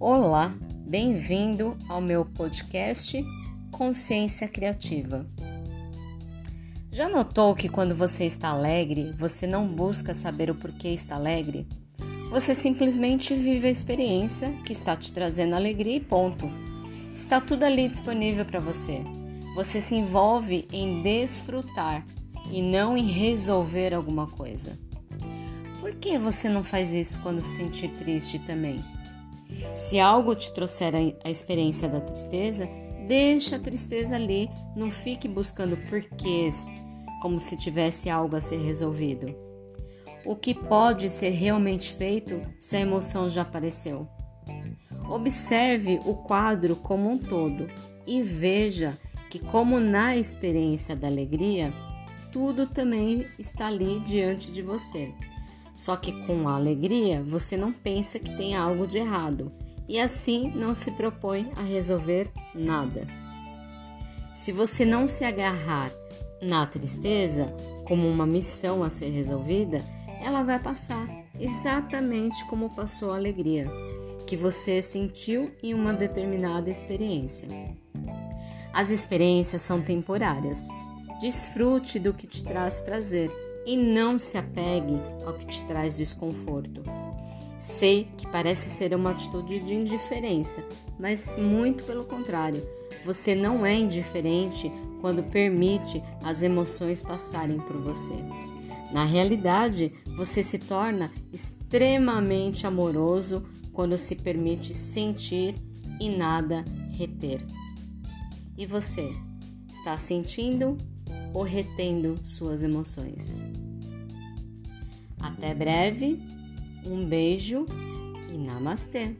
Olá, bem-vindo ao meu podcast Consciência Criativa. Já notou que quando você está alegre, você não busca saber o porquê está alegre? Você simplesmente vive a experiência que está te trazendo alegria e ponto. Está tudo ali disponível para você. Você se envolve em desfrutar e não em resolver alguma coisa. Por que você não faz isso quando se sentir triste também? Se algo te trouxer a experiência da tristeza, deixa a tristeza ali, não fique buscando porquês, como se tivesse algo a ser resolvido. O que pode ser realmente feito se a emoção já apareceu? Observe o quadro como um todo e veja que, como na experiência da alegria, tudo também está ali diante de você. Só que com a alegria você não pensa que tem algo de errado e assim não se propõe a resolver nada. Se você não se agarrar na tristeza como uma missão a ser resolvida, ela vai passar exatamente como passou a alegria que você sentiu em uma determinada experiência. As experiências são temporárias. Desfrute do que te traz prazer e não se apegue ao que te traz desconforto. Sei que parece ser uma atitude de indiferença, mas muito pelo contrário. Você não é indiferente quando permite as emoções passarem por você. Na realidade, você se torna extremamente amoroso quando se permite sentir e nada reter. E você, está sentindo ou retendo suas emoções. Até breve, um beijo e namastê!